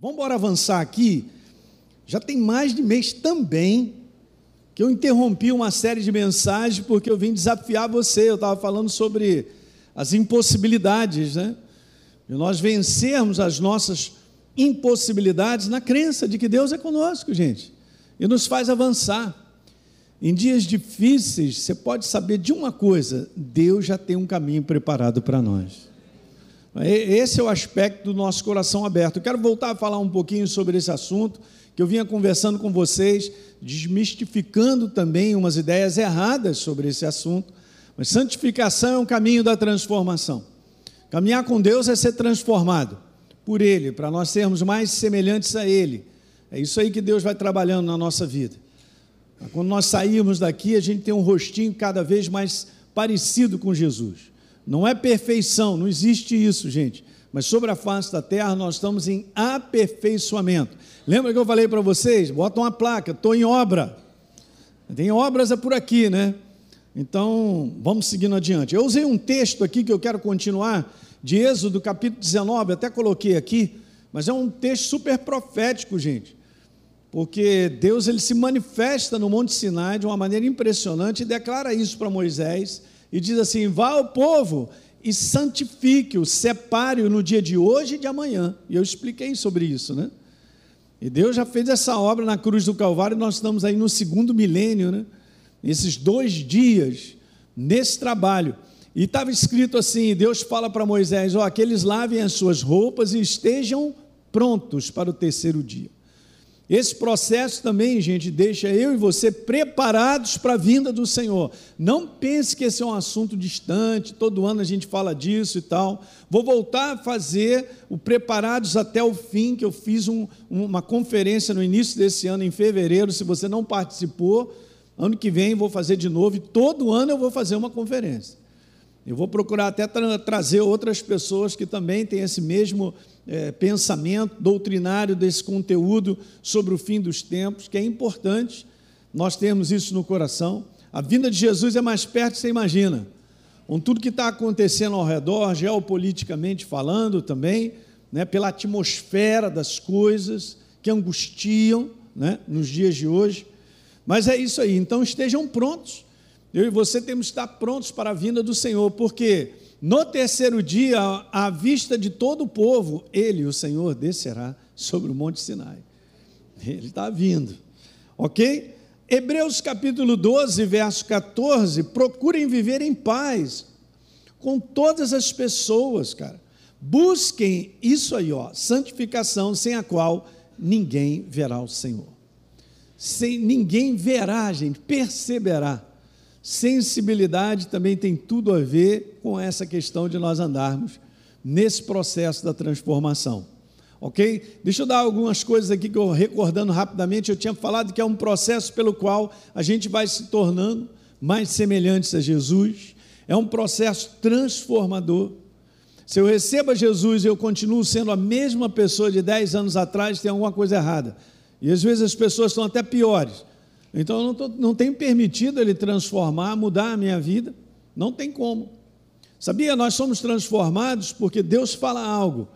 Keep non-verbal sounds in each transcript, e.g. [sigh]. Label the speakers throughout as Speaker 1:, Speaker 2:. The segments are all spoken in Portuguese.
Speaker 1: Vamos embora avançar aqui. Já tem mais de mês também que eu interrompi uma série de mensagens porque eu vim desafiar você. Eu estava falando sobre as impossibilidades, né? E nós vencermos as nossas impossibilidades na crença de que Deus é conosco, gente, e nos faz avançar. Em dias difíceis, você pode saber de uma coisa: Deus já tem um caminho preparado para nós. Esse é o aspecto do nosso coração aberto. Eu quero voltar a falar um pouquinho sobre esse assunto, que eu vinha conversando com vocês, desmistificando também umas ideias erradas sobre esse assunto. Mas santificação é um caminho da transformação. Caminhar com Deus é ser transformado por Ele, para nós sermos mais semelhantes a Ele. É isso aí que Deus vai trabalhando na nossa vida. Quando nós sairmos daqui, a gente tem um rostinho cada vez mais parecido com Jesus. Não é perfeição, não existe isso, gente. Mas sobre a face da terra nós estamos em aperfeiçoamento. Lembra que eu falei para vocês? Bota uma placa, estou em obra. Tem obras é por aqui, né? Então, vamos seguindo adiante. Eu usei um texto aqui que eu quero continuar, de Êxodo, capítulo 19, até coloquei aqui, mas é um texto super profético, gente. Porque Deus ele se manifesta no Monte Sinai de uma maneira impressionante e declara isso para Moisés e diz assim: vá ao povo e santifique-o, separe-o no dia de hoje e de amanhã. E eu expliquei sobre isso, né? E Deus já fez essa obra na cruz do Calvário, nós estamos aí no segundo milênio, né? Esses dois dias, nesse trabalho. E estava escrito assim: Deus fala para Moisés: ó, que eles lavem as suas roupas e estejam prontos para o terceiro dia. Esse processo também, gente, deixa eu e você preparados para a vinda do Senhor. Não pense que esse é um assunto distante, todo ano a gente fala disso e tal. Vou voltar a fazer o Preparados até o Fim, que eu fiz um, uma conferência no início desse ano, em fevereiro. Se você não participou, ano que vem vou fazer de novo, e todo ano eu vou fazer uma conferência. Eu vou procurar até tra trazer outras pessoas que também têm esse mesmo é, pensamento doutrinário desse conteúdo sobre o fim dos tempos, que é importante nós termos isso no coração. A vinda de Jesus é mais perto que você imagina. Com tudo que está acontecendo ao redor, geopoliticamente falando também, né, pela atmosfera das coisas que angustiam né, nos dias de hoje. Mas é isso aí, então estejam prontos eu e você temos que estar prontos para a vinda do Senhor, porque no terceiro dia, à vista de todo o povo, ele, o Senhor, descerá sobre o Monte Sinai. Ele está vindo, ok? Hebreus capítulo 12, verso 14: procurem viver em paz com todas as pessoas, cara. Busquem isso aí, ó, santificação, sem a qual ninguém verá o Senhor. Sem ninguém verá, gente, perceberá Sensibilidade também tem tudo a ver com essa questão de nós andarmos nesse processo da transformação. Ok? Deixa eu dar algumas coisas aqui que eu recordando rapidamente. Eu tinha falado que é um processo pelo qual a gente vai se tornando mais semelhantes a Jesus. É um processo transformador. Se eu recebo a Jesus e eu continuo sendo a mesma pessoa de 10 anos atrás, tem alguma coisa errada. E às vezes as pessoas são até piores. Então eu não, tô, não tenho permitido ele transformar, mudar a minha vida. Não tem como. Sabia? Nós somos transformados porque Deus fala algo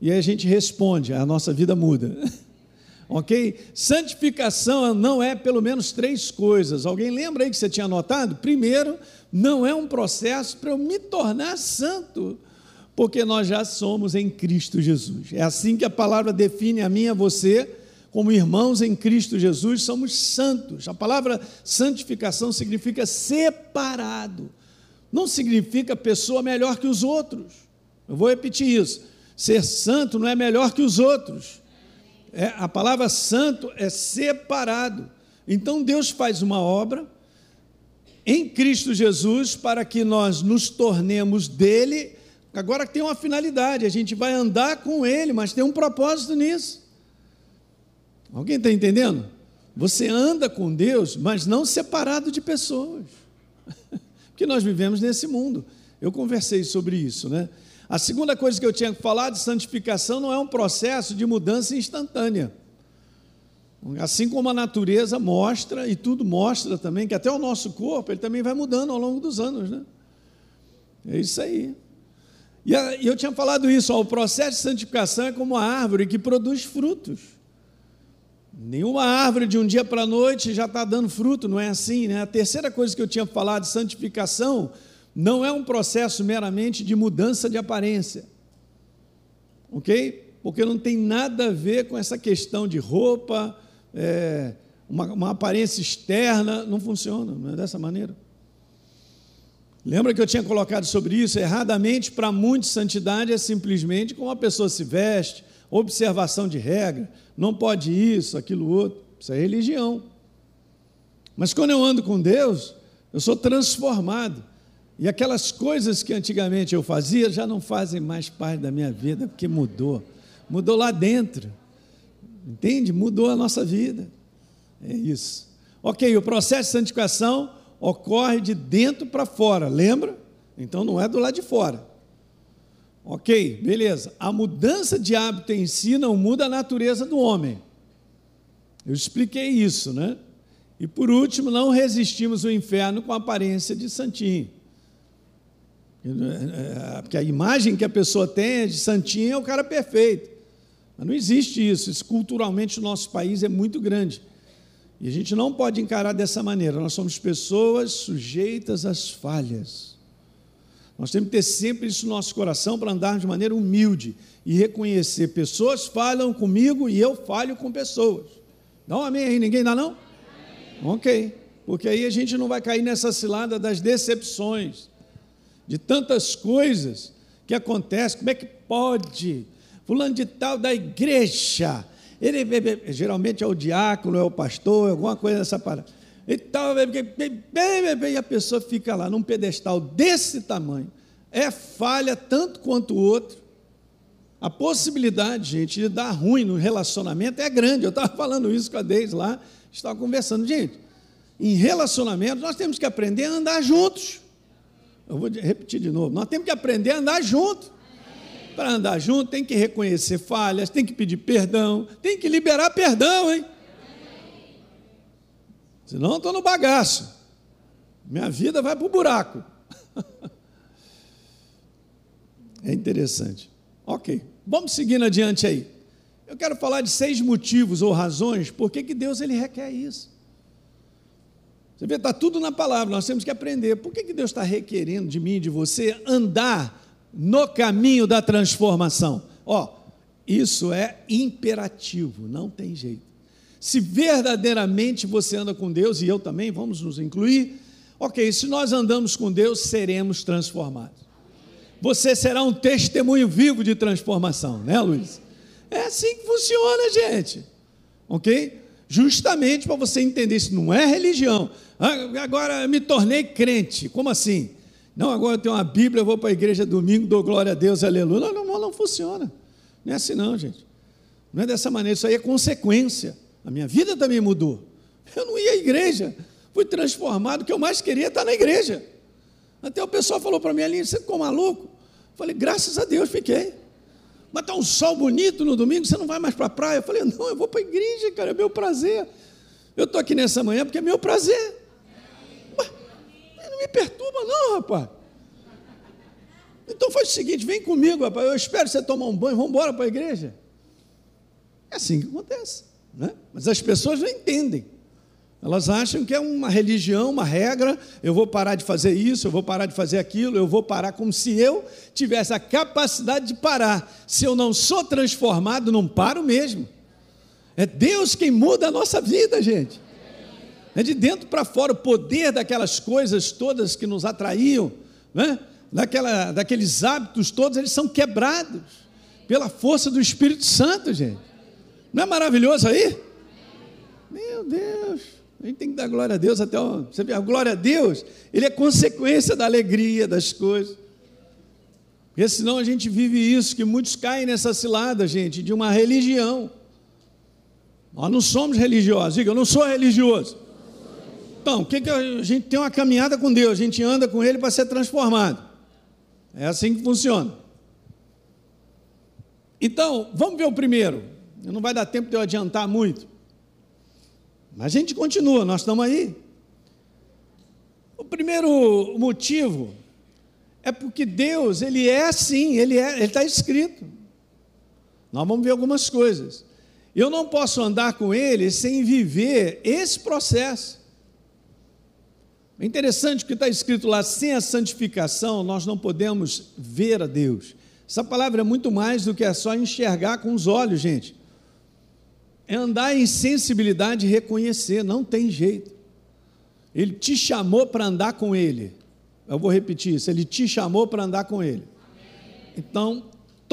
Speaker 1: e aí a gente responde, a nossa vida muda. [laughs] ok? Santificação não é pelo menos três coisas. Alguém lembra aí que você tinha anotado? Primeiro, não é um processo para eu me tornar santo, porque nós já somos em Cristo Jesus. É assim que a palavra define a mim e a você como irmãos em Cristo Jesus, somos santos. A palavra santificação significa separado. Não significa pessoa melhor que os outros. Eu vou repetir isso. Ser santo não é melhor que os outros. É, a palavra santo é separado. Então Deus faz uma obra em Cristo Jesus para que nós nos tornemos dele. Agora tem uma finalidade, a gente vai andar com ele, mas tem um propósito nisso. Alguém está entendendo? Você anda com Deus, mas não separado de pessoas. [laughs] Porque nós vivemos nesse mundo. Eu conversei sobre isso, né? A segunda coisa que eu tinha que falar de santificação não é um processo de mudança instantânea. Assim como a natureza mostra, e tudo mostra também, que até o nosso corpo, ele também vai mudando ao longo dos anos, né? É isso aí. E eu tinha falado isso, ó, o processo de santificação é como a árvore que produz frutos. Nenhuma árvore de um dia para a noite já está dando fruto, não é assim, né? A terceira coisa que eu tinha falado de santificação não é um processo meramente de mudança de aparência, ok? Porque não tem nada a ver com essa questão de roupa, é, uma, uma aparência externa, não funciona, não é dessa maneira. Lembra que eu tinha colocado sobre isso? Erradamente, para muitos, santidade é simplesmente como a pessoa se veste, observação de regra, não pode isso, aquilo outro. Isso é religião. Mas quando eu ando com Deus, eu sou transformado. E aquelas coisas que antigamente eu fazia já não fazem mais parte da minha vida, porque mudou. Mudou lá dentro. Entende? Mudou a nossa vida. É isso. Ok, o processo de santificação ocorre de dentro para fora, lembra? Então não é do lado de fora. Ok, beleza. A mudança de hábito em si não muda a natureza do homem. Eu expliquei isso, né? E por último, não resistimos ao inferno com a aparência de santinho. É, porque a imagem que a pessoa tem é de santinho é o cara perfeito. Mas não existe isso. Isso culturalmente no nosso país é muito grande. E a gente não pode encarar dessa maneira. Nós somos pessoas sujeitas às falhas. Nós temos que ter sempre isso no nosso coração para andar de maneira humilde e reconhecer. Pessoas falham comigo e eu falho com pessoas. Dá um amém aí, ninguém dá não? Amém. Ok. Porque aí a gente não vai cair nessa cilada das decepções, de tantas coisas que acontecem. Como é que pode? Fulano de tal da igreja ele, geralmente é o diácono, é o pastor, alguma coisa dessa parada. E, tal, e a pessoa fica lá num pedestal desse tamanho. É falha tanto quanto o outro. A possibilidade, gente, de dar ruim no relacionamento é grande. Eu estava [laughs] falando isso com a Deise lá, estava conversando. Gente, em relacionamento nós temos que aprender a andar juntos. Eu vou repetir de novo. Nós temos que aprender a andar juntos. Para andar junto, tem que reconhecer falhas, tem que pedir perdão, tem que liberar perdão, hein? Senão eu estou no bagaço. Minha vida vai para o buraco. [laughs] é interessante. Ok, vamos seguindo adiante aí. Eu quero falar de seis motivos ou razões por que, que Deus ele requer isso. Você vê, está tudo na palavra, nós temos que aprender. Por que, que Deus está requerendo de mim e de você andar no caminho da transformação. Ó, isso é imperativo, não tem jeito. Se verdadeiramente você anda com Deus, e eu também, vamos nos incluir, ok, se nós andamos com Deus, seremos transformados. Você será um testemunho vivo de transformação, né, Luiz? É assim que funciona, gente. Ok? Justamente para você entender, isso não é religião. Ah, agora me tornei crente. Como assim? Não, agora eu tenho uma Bíblia, eu vou para a igreja domingo, dou glória a Deus, aleluia. Não, não, não funciona. Não é assim não, gente. Não é dessa maneira, isso aí é consequência. A minha vida também mudou. Eu não ia à igreja, fui transformado, o que eu mais queria é estar na igreja. Até o pessoal falou para mim ali, você ficou maluco? falei, graças a Deus fiquei. Mas está um sol bonito no domingo, você não vai mais para a praia? Eu falei, não, eu vou para a igreja, cara, é meu prazer. Eu estou aqui nessa manhã porque é meu prazer me perturba, não, rapaz. Então faz o seguinte: vem comigo, rapaz. Eu espero você tomar um banho, vamos embora para a igreja. É assim que acontece. Né? Mas as pessoas não entendem. Elas acham que é uma religião, uma regra. Eu vou parar de fazer isso, eu vou parar de fazer aquilo, eu vou parar como se eu tivesse a capacidade de parar. Se eu não sou transformado, não paro mesmo. É Deus quem muda a nossa vida, gente é de dentro para fora, o poder daquelas coisas todas que nos atraíam, né? Daquela, daqueles hábitos todos, eles são quebrados pela força do Espírito Santo, gente. Não é maravilhoso aí? Meu Deus, a gente tem que dar glória a Deus até o, você vê, a glória a Deus, ele é consequência da alegria das coisas. Porque senão a gente vive isso, que muitos caem nessa cilada, gente, de uma religião. Nós não somos religiosos, diga, eu não sou religioso. Então, o que, que a gente tem uma caminhada com Deus, a gente anda com Ele para ser transformado. É assim que funciona. Então, vamos ver o primeiro. Não vai dar tempo de eu adiantar muito. Mas a gente continua, nós estamos aí. O primeiro motivo É porque Deus, Ele é assim, Ele é, Ele está escrito. Nós vamos ver algumas coisas. Eu não posso andar com Ele sem viver esse processo. É interessante que está escrito lá: sem a santificação, nós não podemos ver a Deus. Essa palavra é muito mais do que é só enxergar com os olhos, gente. É andar em sensibilidade e reconhecer, não tem jeito. Ele te chamou para andar com Ele. Eu vou repetir isso: Ele te chamou para andar com Ele. Então,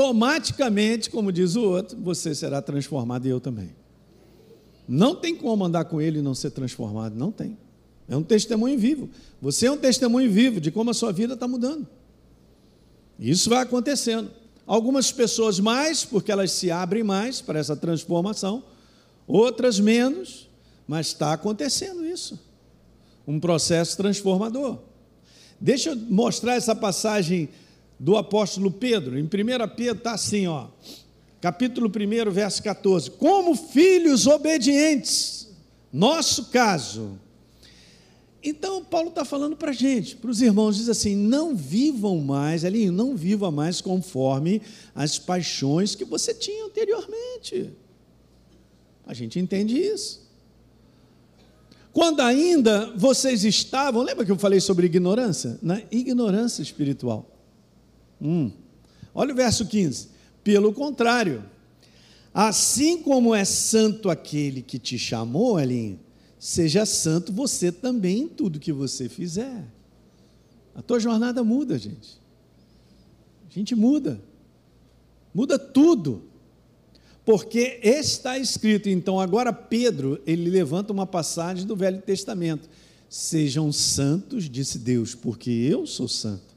Speaker 1: automaticamente, como diz o outro, você será transformado e eu também. Não tem como andar com Ele e não ser transformado, não tem. É um testemunho vivo. Você é um testemunho vivo de como a sua vida está mudando. Isso vai acontecendo. Algumas pessoas mais, porque elas se abrem mais para essa transformação, outras menos, mas está acontecendo isso. Um processo transformador. Deixa eu mostrar essa passagem do apóstolo Pedro. Em 1 Pedro está assim, ó, capítulo 1, verso 14. Como filhos obedientes, nosso caso. Então, Paulo está falando para a gente, para os irmãos, diz assim: não vivam mais, ali, não viva mais conforme as paixões que você tinha anteriormente. A gente entende isso. Quando ainda vocês estavam, lembra que eu falei sobre ignorância? Na ignorância espiritual. Hum. Olha o verso 15. Pelo contrário, assim como é santo aquele que te chamou, Elinho, seja santo você também em tudo que você fizer. A tua jornada muda, gente. A gente muda. Muda tudo. Porque está escrito, então agora Pedro, ele levanta uma passagem do Velho Testamento. Sejam santos, disse Deus, porque eu sou santo.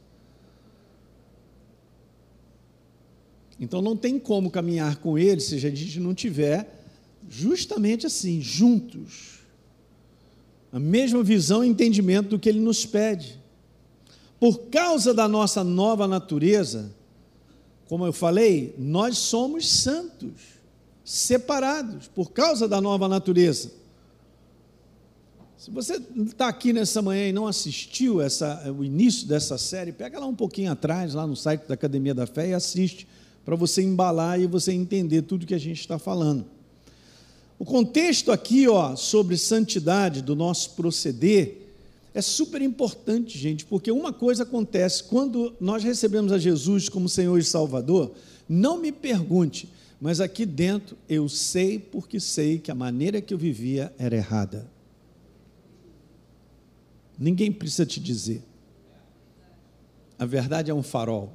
Speaker 1: Então não tem como caminhar com ele se a gente não tiver justamente assim, juntos. A mesma visão e entendimento do que ele nos pede. Por causa da nossa nova natureza, como eu falei, nós somos santos, separados, por causa da nova natureza. Se você está aqui nessa manhã e não assistiu essa, o início dessa série, pega lá um pouquinho atrás, lá no site da Academia da Fé e assiste para você embalar e você entender tudo que a gente está falando. O contexto aqui, ó, sobre santidade do nosso proceder, é super importante, gente, porque uma coisa acontece quando nós recebemos a Jesus como Senhor e Salvador. Não me pergunte, mas aqui dentro eu sei porque sei que a maneira que eu vivia era errada. Ninguém precisa te dizer. A verdade é um farol.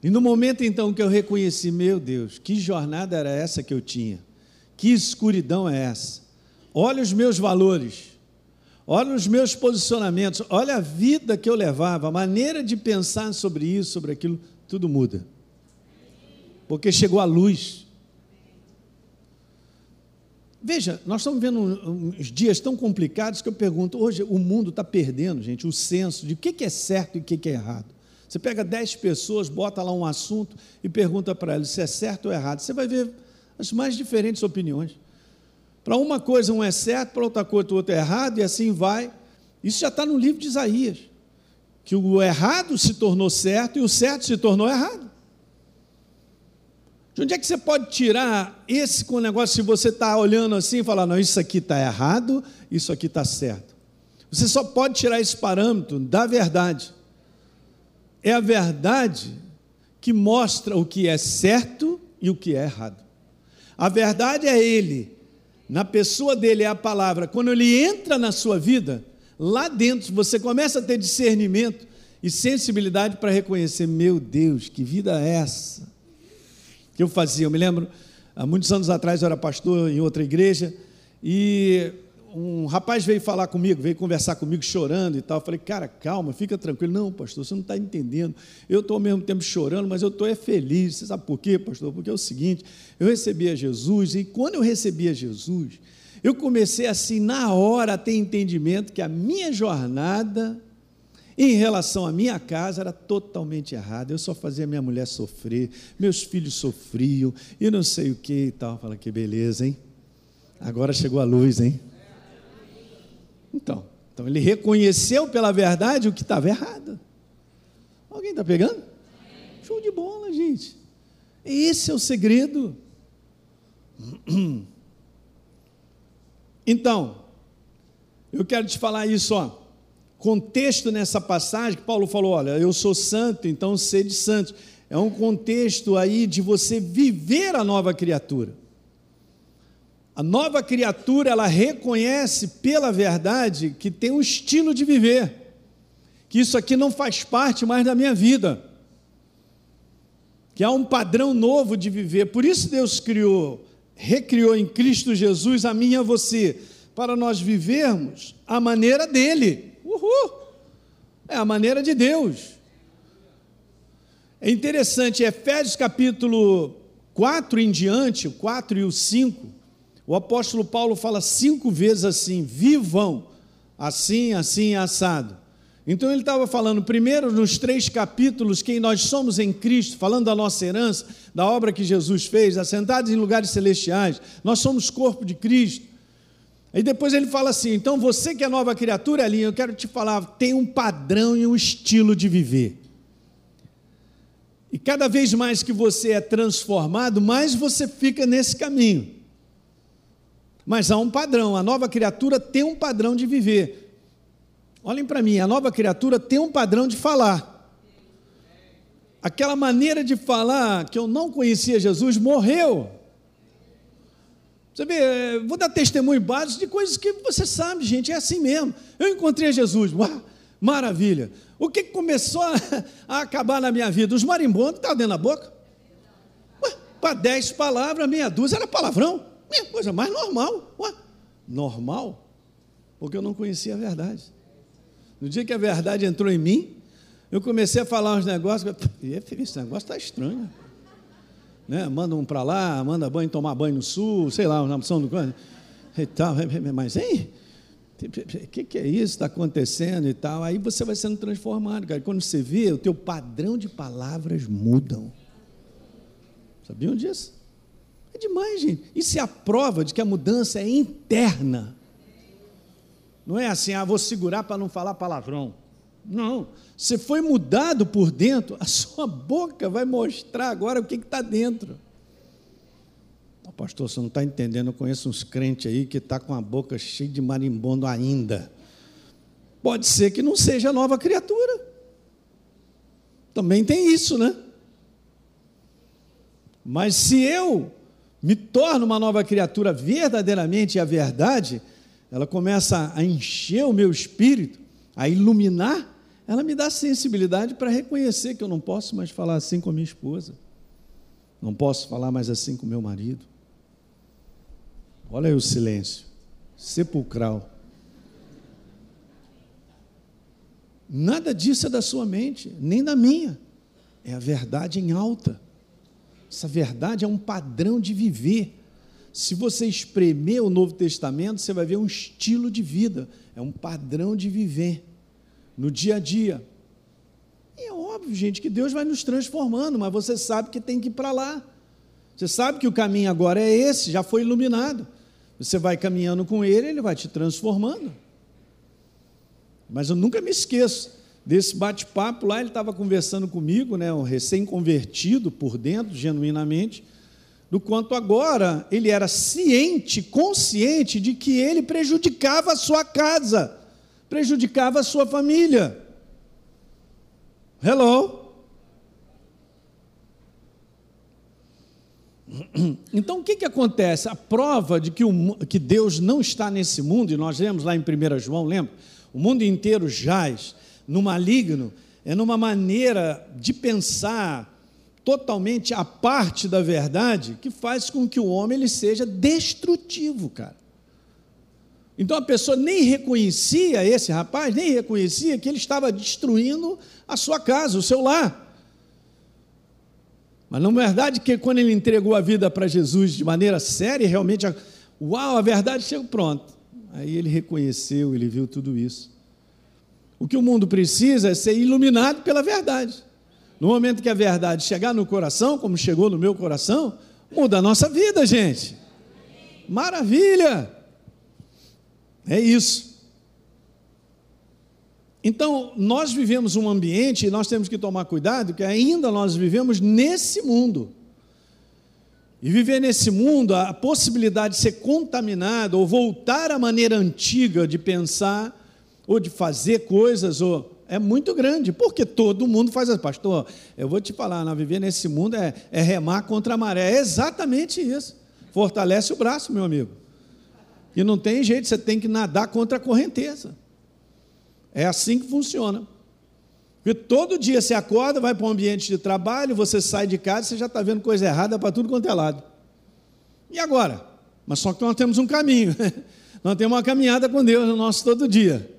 Speaker 1: E no momento então que eu reconheci, meu Deus, que jornada era essa que eu tinha? Que escuridão é essa? Olha os meus valores, olha os meus posicionamentos, olha a vida que eu levava, a maneira de pensar sobre isso, sobre aquilo, tudo muda. Porque chegou a luz. Veja, nós estamos vendo uns dias tão complicados que eu pergunto, hoje o mundo está perdendo, gente, o senso de o que é certo e o que é errado. Você pega dez pessoas, bota lá um assunto e pergunta para elas se é certo ou errado. Você vai ver as mais diferentes opiniões. Para uma coisa um é certo, para outra coisa o outro é errado, e assim vai. Isso já está no livro de Isaías. Que o errado se tornou certo e o certo se tornou errado. De onde é que você pode tirar esse com o negócio se você está olhando assim e falar, não, isso aqui está errado, isso aqui está certo? Você só pode tirar esse parâmetro da verdade é a verdade que mostra o que é certo e o que é errado. A verdade é Ele, na pessoa dele é a palavra. Quando ele entra na sua vida, lá dentro você começa a ter discernimento e sensibilidade para reconhecer: meu Deus, que vida é essa? Que eu fazia, eu me lembro, há muitos anos atrás eu era pastor em outra igreja e um rapaz veio falar comigo, veio conversar comigo chorando e tal. Eu falei, cara, calma, fica tranquilo. Não, pastor, você não está entendendo. Eu estou ao mesmo tempo chorando, mas eu estou é feliz. Você sabe por quê, pastor? Porque é o seguinte: eu recebi a Jesus e quando eu recebi a Jesus, eu comecei assim, na hora, a ter entendimento que a minha jornada em relação à minha casa era totalmente errada. Eu só fazia minha mulher sofrer, meus filhos sofriam e não sei o que e tal. Fala que beleza, hein? Agora chegou a luz, hein? Então, Então ele reconheceu pela verdade o que estava errado. Alguém está pegando? Show de bola, gente. Esse é o segredo. [clears throat] Então, eu quero te falar isso, ó. Contexto nessa passagem que Paulo falou: olha, eu sou santo, então sede santo. É um contexto aí de você viver a nova criatura. A nova criatura, ela reconhece pela verdade que tem um estilo de viver, que isso aqui não faz parte mais da minha vida, que há um padrão novo de viver. Por isso Deus criou, recriou em Cristo Jesus a mim e a você, para nós vivermos a maneira dele. Uhul! É a maneira de Deus. É interessante, Efésios capítulo 4 em diante, o 4 e o 5, o apóstolo Paulo fala cinco vezes assim: vivam assim, assim, assado. Então ele estava falando primeiro nos três capítulos quem nós somos em Cristo, falando da nossa herança, da obra que Jesus fez, assentados em lugares celestiais, nós somos corpo de Cristo. Aí depois ele fala assim: então você que é nova criatura, ali, eu quero te falar, tem um padrão e um estilo de viver. E cada vez mais que você é transformado, mais você fica nesse caminho. Mas há um padrão, a nova criatura tem um padrão de viver. Olhem para mim, a nova criatura tem um padrão de falar. Aquela maneira de falar que eu não conhecia Jesus morreu. Você vê, vou dar testemunho básico de coisas que você sabe, gente, é assim mesmo. Eu encontrei Jesus, uau, maravilha. O que começou a, a acabar na minha vida? Os marimbondos estavam dentro da boca. Para dez palavras, meia dúzia era palavrão. É coisa mais normal. Ué, normal? Porque eu não conhecia a verdade. No dia que a verdade entrou em mim, eu comecei a falar uns negócios. Esse negócio está estranho. Né? Manda um para lá, manda banho, tomar banho no sul, sei lá, na opção do e tal. [laughs] Mas, hein? O que, que é isso está acontecendo e tal? Aí você vai sendo transformado, cara. Quando você vê, o teu padrão de palavras mudam. Sabiam disso? É demais, gente. Isso é a prova de que a mudança é interna. Não é assim, ah, vou segurar para não falar palavrão. Não. Você foi mudado por dentro, a [laughs] sua boca vai mostrar agora o que está dentro. Oh, pastor, você não está entendendo. Eu conheço uns crentes aí que está com a boca cheia de marimbondo ainda. Pode ser que não seja nova criatura. Também tem isso, né? Mas se eu me torno uma nova criatura verdadeiramente, e a verdade, ela começa a encher o meu espírito, a iluminar, ela me dá sensibilidade para reconhecer que eu não posso mais falar assim com a minha esposa, não posso falar mais assim com meu marido. Olha aí o silêncio, sepulcral. Nada disso é da sua mente, nem da minha, é a verdade em alta. Essa verdade é um padrão de viver. Se você espremer o Novo Testamento, você vai ver um estilo de vida, é um padrão de viver no dia a dia. E é óbvio, gente, que Deus vai nos transformando, mas você sabe que tem que ir para lá. Você sabe que o caminho agora é esse, já foi iluminado. Você vai caminhando com Ele, Ele vai te transformando. Mas eu nunca me esqueço desse bate-papo lá, ele estava conversando comigo, né, um recém-convertido por dentro, genuinamente, do quanto agora ele era ciente, consciente de que ele prejudicava a sua casa, prejudicava a sua família. Hello? [clears throat] Então, o que, que acontece? A prova de que, o, que Deus não está nesse mundo, e nós lemos lá em 1 João, lembra? O mundo inteiro jaz no maligno, é numa maneira de pensar totalmente a parte da verdade que faz com que o homem ele seja destrutivo, cara. Então a pessoa nem reconhecia esse rapaz, nem reconhecia que ele estava destruindo a sua casa, o seu lar. Mas na verdade que quando ele entregou a vida para Jesus de maneira séria, realmente, uau, a verdade chegou pronto. Aí ele reconheceu, ele viu tudo isso. O que o mundo precisa é ser iluminado pela verdade. No momento que a verdade chegar no coração, como chegou no meu coração, muda a nossa vida, gente. Maravilha! É isso. Então, nós vivemos um ambiente e nós temos que tomar cuidado, que ainda nós vivemos nesse mundo. E viver nesse mundo, a possibilidade de ser contaminado ou voltar à maneira antiga de pensar ou de fazer coisas ou é muito grande, porque todo mundo faz assim, pastor, eu vou te falar, não, viver nesse mundo é, é remar contra a maré, é exatamente isso, fortalece o braço, meu amigo, e não tem jeito, você tem que nadar contra a correnteza, é assim que funciona, porque todo dia você acorda, vai para um ambiente de trabalho, você sai de casa, você já está vendo coisa errada para tudo quanto é lado, e agora? Mas só que nós temos um caminho, [laughs] nós temos uma caminhada com Deus no nosso todo dia,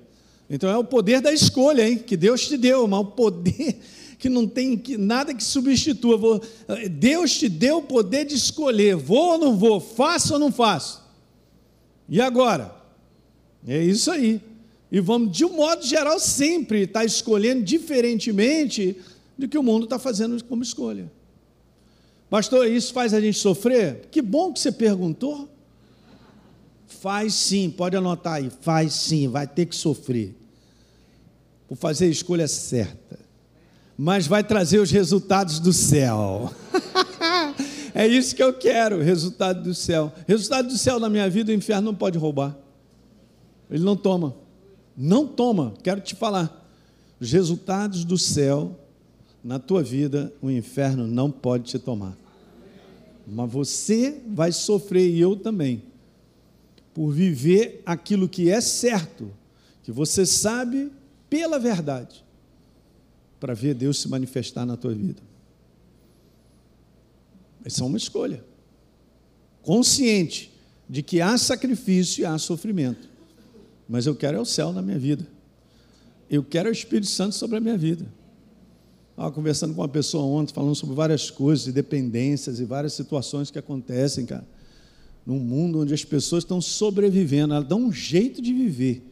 Speaker 1: então é o poder da escolha, hein? Que Deus te deu, mas o poder [laughs] que não tem nada que substitua. Deus te deu o poder de escolher: vou ou não vou, faço ou não faço. E agora? É isso aí. E vamos, de um modo geral, sempre estar tá escolhendo diferentemente do que o mundo está fazendo como escolha. Pastor, isso faz a gente sofrer? Que bom que você perguntou. Faz sim, pode anotar aí, faz sim, vai ter que sofrer por fazer a escolha certa, mas vai trazer os resultados do céu. [laughs] é isso que eu quero, resultado do céu. Resultado do céu na minha vida, o inferno não pode roubar. Ele não toma. Não toma, quero te falar. Os resultados do céu na tua vida, o inferno não pode te tomar. Mas você vai sofrer e eu também por viver aquilo que é certo, que você sabe pela verdade, para ver Deus se manifestar na tua vida. Essa é uma escolha. Consciente de que há sacrifício e há sofrimento. Mas eu quero é o céu na minha vida. Eu quero o Espírito Santo sobre a minha vida. Estava conversando com uma pessoa ontem, falando sobre várias coisas, dependências e várias situações que acontecem, cara num mundo onde as pessoas estão sobrevivendo, elas dão um jeito de viver.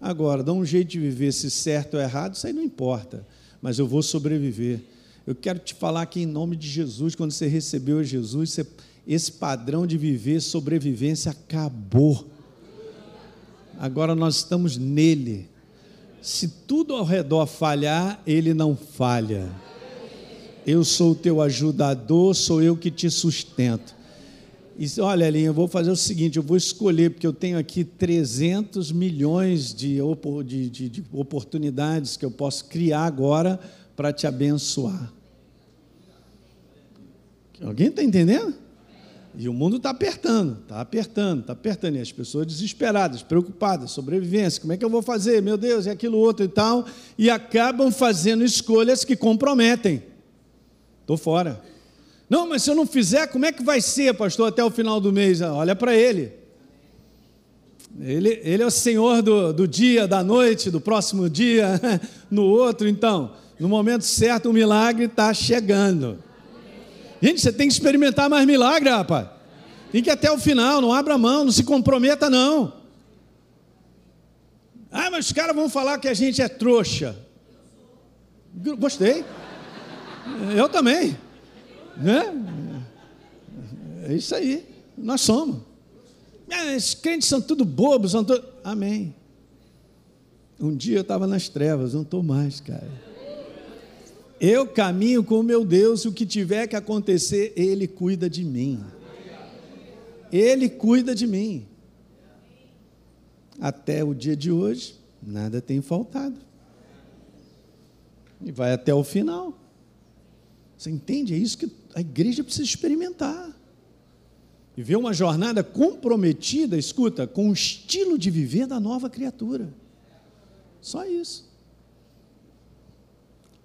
Speaker 1: Agora, dão um jeito de viver, se certo ou errado, isso aí não importa, mas eu vou sobreviver. Eu quero te falar que, em nome de Jesus, quando você recebeu Jesus, você, esse padrão de viver, sobrevivência, acabou. Agora nós estamos nele. Se tudo ao redor falhar, ele não falha. Eu sou o teu ajudador, sou eu que te sustento. E olha, Elinha, eu vou fazer o seguinte, eu vou escolher, porque eu tenho aqui 300 milhões de, de, de, de oportunidades que eu posso criar agora para te abençoar. Alguém está entendendo? E o mundo está apertando, está apertando, está apertando. E as pessoas desesperadas, preocupadas, sobrevivência, como é que eu vou fazer? Meu Deus, e aquilo outro e tal. E acabam fazendo escolhas que comprometem. Estou fora. Não, mas se eu não fizer, como é que vai ser, pastor, até o final do mês? Olha para ele. ele. Ele é o Senhor do, do dia, da noite, do próximo dia, [laughs] no outro. Então, no momento certo, o milagre está chegando. Gente, você tem que experimentar mais milagre, rapaz. Tem que ir até o final, não abra mão, não se comprometa, não. Ah, mas os caras vão falar que a gente é trouxa. Gostei. Eu também. Né? É isso aí, nós somos. Ah, esses crentes são tudo bobos, são tudo. Amém. Um dia eu estava nas trevas, não estou mais, cara. Eu caminho com o meu Deus, o que tiver que acontecer, Ele cuida de mim. Ele cuida de mim. Até o dia de hoje, nada tem faltado. E vai até o final. Você entende? É isso que a igreja precisa experimentar. Viver uma jornada comprometida, escuta, com o estilo de viver da nova criatura. Só isso.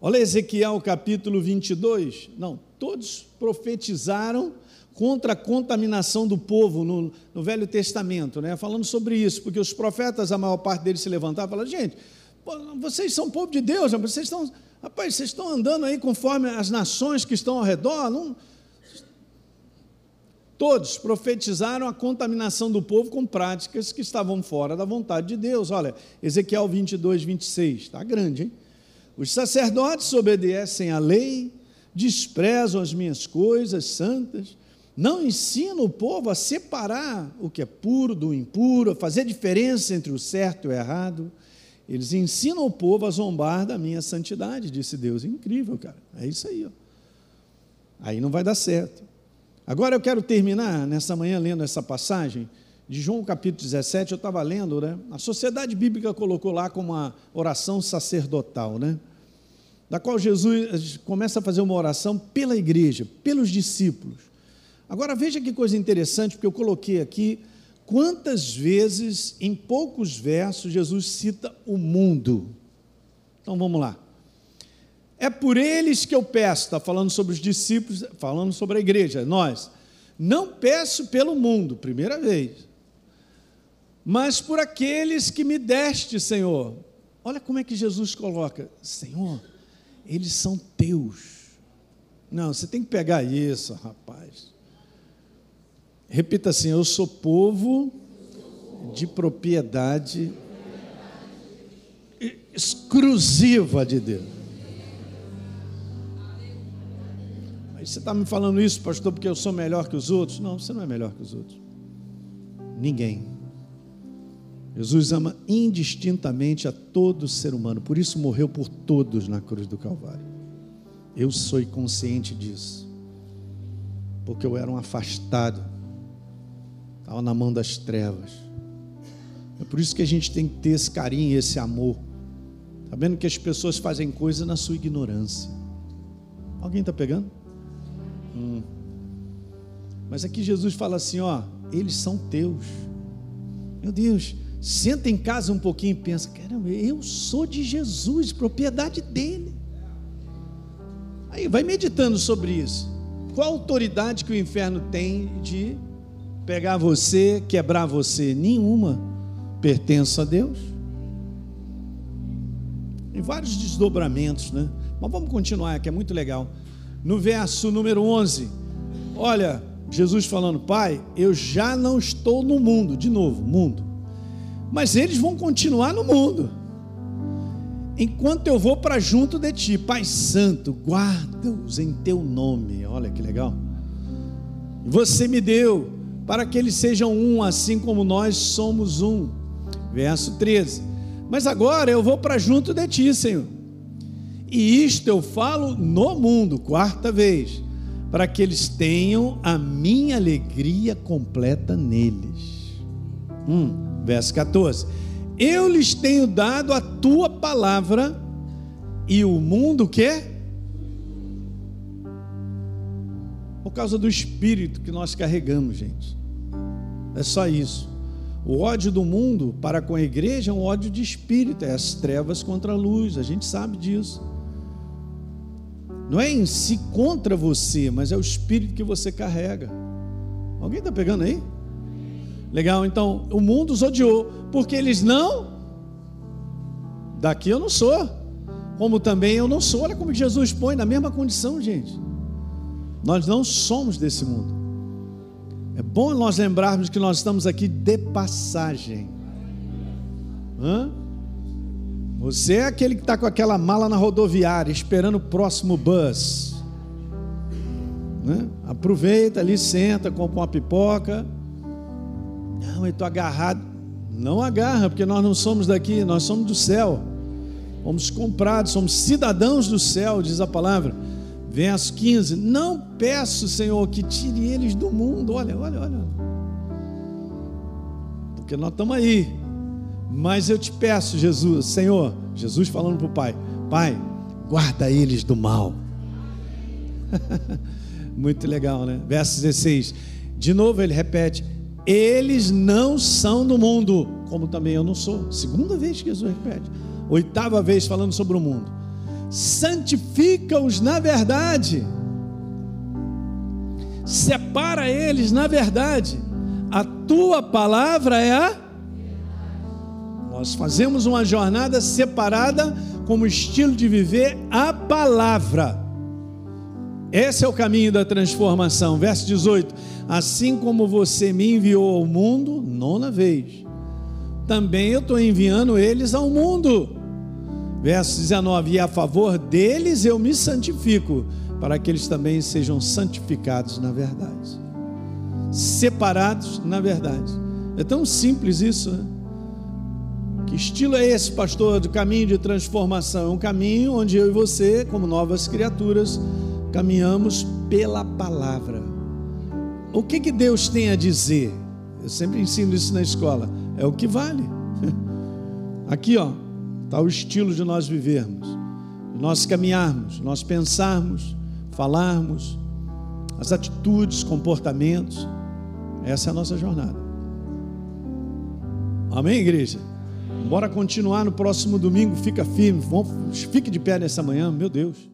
Speaker 1: Olha Ezequiel capítulo 22. Não, todos profetizaram contra a contaminação do povo no, no, Velho Testamento, né? falando sobre isso, porque os profetas, a maior parte deles se levantavam e falavam: gente, vocês são povo de Deus, vocês estão Rapaz, vocês estão andando aí conforme as nações que estão ao redor? Não... Todos profetizaram a contaminação do povo com práticas que estavam fora da vontade de Deus. Olha, Ezequiel 22, 26, está grande, hein? Os sacerdotes obedecem à lei, desprezam as minhas coisas santas, não ensinam o povo a separar o que é puro do impuro, a fazer diferença entre o certo e o errado Eles ensinam o povo a zombar da minha santidade, disse Deus. Incrível, cara. É isso aí. Ó. Aí não vai dar certo. Agora eu quero terminar nessa manhã lendo essa passagem de João capítulo 17. Eu estava lendo, né? A Sociedade Bíblica colocou lá como uma oração sacerdotal, né? Da qual Jesus começa a fazer uma oração pela igreja, pelos discípulos. Agora veja que coisa interessante, porque eu coloquei aqui quantas vezes, em poucos versos, Jesus cita o mundo. Então vamos lá. É por eles que eu peço, está falando sobre os discípulos, falando sobre a igreja, nós. Não peço pelo mundo, primeira vez, mas por aqueles que me deste, Senhor. Olha como é que Jesus coloca: Senhor, eles são teus. Não, você tem que pegar isso, rapaz. Repita assim: Eu sou povo de propriedade exclusiva de Deus. Aí você está me falando isso, pastor, porque eu sou melhor que os outros? Não, você não é melhor que os outros. Ninguém. Jesus ama indistintamente a todo ser humano, por isso morreu por todos na cruz do Calvário. Eu sou consciente disso, porque eu era um afastado, estava na mão das trevas. É por isso que a gente tem que ter esse carinho, esse amor. Está vendo que as pessoas fazem coisa na sua ignorância. Alguém está pegando? Hum. Mas aqui Jesus fala assim: ó, eles são teus. Meu Deus, senta em casa um pouquinho e pensa: caramba, eu sou de Jesus, propriedade dele. Aí vai meditando sobre isso. Qual autoridade que o inferno tem de pegar você, quebrar você? Nenhuma. Pertence a Deus. Em vários desdobramentos, né? Mas vamos continuar, que é muito legal. No verso número 11, olha, Jesus falando: Pai, eu já não estou no mundo, de novo, mundo, mas eles vão continuar no mundo. Enquanto eu vou para junto de ti, Pai Santo, guarda-os em teu nome. Olha que legal. Você me deu para que eles sejam um, assim como nós somos um. Verso 13. Mas agora eu vou para junto de ti, Senhor. E isto eu falo no mundo, quarta vez, para que eles tenham a minha alegria completa neles. Hum, verso 14. Eu lhes tenho dado a tua palavra, e o mundo quer? Por causa do espírito que nós carregamos, gente. É só isso. O ódio do mundo para com a igreja é um ódio de espírito, é as trevas contra a luz, a gente sabe disso. Não é em si contra você, mas é o espírito que você carrega. Alguém está pegando aí? Legal, então o mundo os odiou, porque eles não. Daqui eu não sou, como também eu não sou. Olha como Jesus põe na mesma condição, gente. Nós não somos desse mundo. É bom nós lembrarmos que nós estamos aqui de passagem. Hã? Você é aquele que está com aquela mala na rodoviária, esperando o próximo bus. Né? Aproveita ali, senta, compra uma pipoca. Não, eu estou agarrado. Não agarra, porque nós não somos daqui, nós somos do céu. Fomos comprados, somos cidadãos do céu, diz a palavra. Verso 15: Não peço, Senhor, que tire eles do mundo. Olha, olha, olha. Porque nós estamos aí mas eu te peço, Jesus, Senhor, Jesus falando para o Pai: Pai, guarda eles do mal. [laughs] Muito legal, né? Verso 16. De novo ele repete: Eles não são do mundo, como também eu não sou. Segunda vez que Jesus repete. Oitava vez falando sobre o mundo. Santifica-os na verdade. Separa eles na verdade. A tua palavra é a nós fazemos uma jornada separada como estilo de viver a palavra. Esse é o caminho da transformação. Verso 18: Assim como você me enviou ao mundo, nona vez, também eu estou enviando eles ao mundo. Verso 19: E a favor deles eu me santifico, para que eles também sejam santificados na verdade. Separados na verdade. É tão simples isso, né? Que estilo é esse, pastor, do caminho de transformação? É um caminho onde eu e você, como novas criaturas, caminhamos pela palavra. O que, que Deus tem a dizer? Eu sempre ensino isso na escola. É o que vale. [laughs] Aqui, ó, está o estilo de nós vivermos, de nós caminharmos, nós pensarmos, falarmos, as atitudes, comportamentos. Essa é a nossa jornada. Amém, igreja? Bora continuar no próximo domingo. Fica firme. Fique de pé nessa manhã, meu Deus.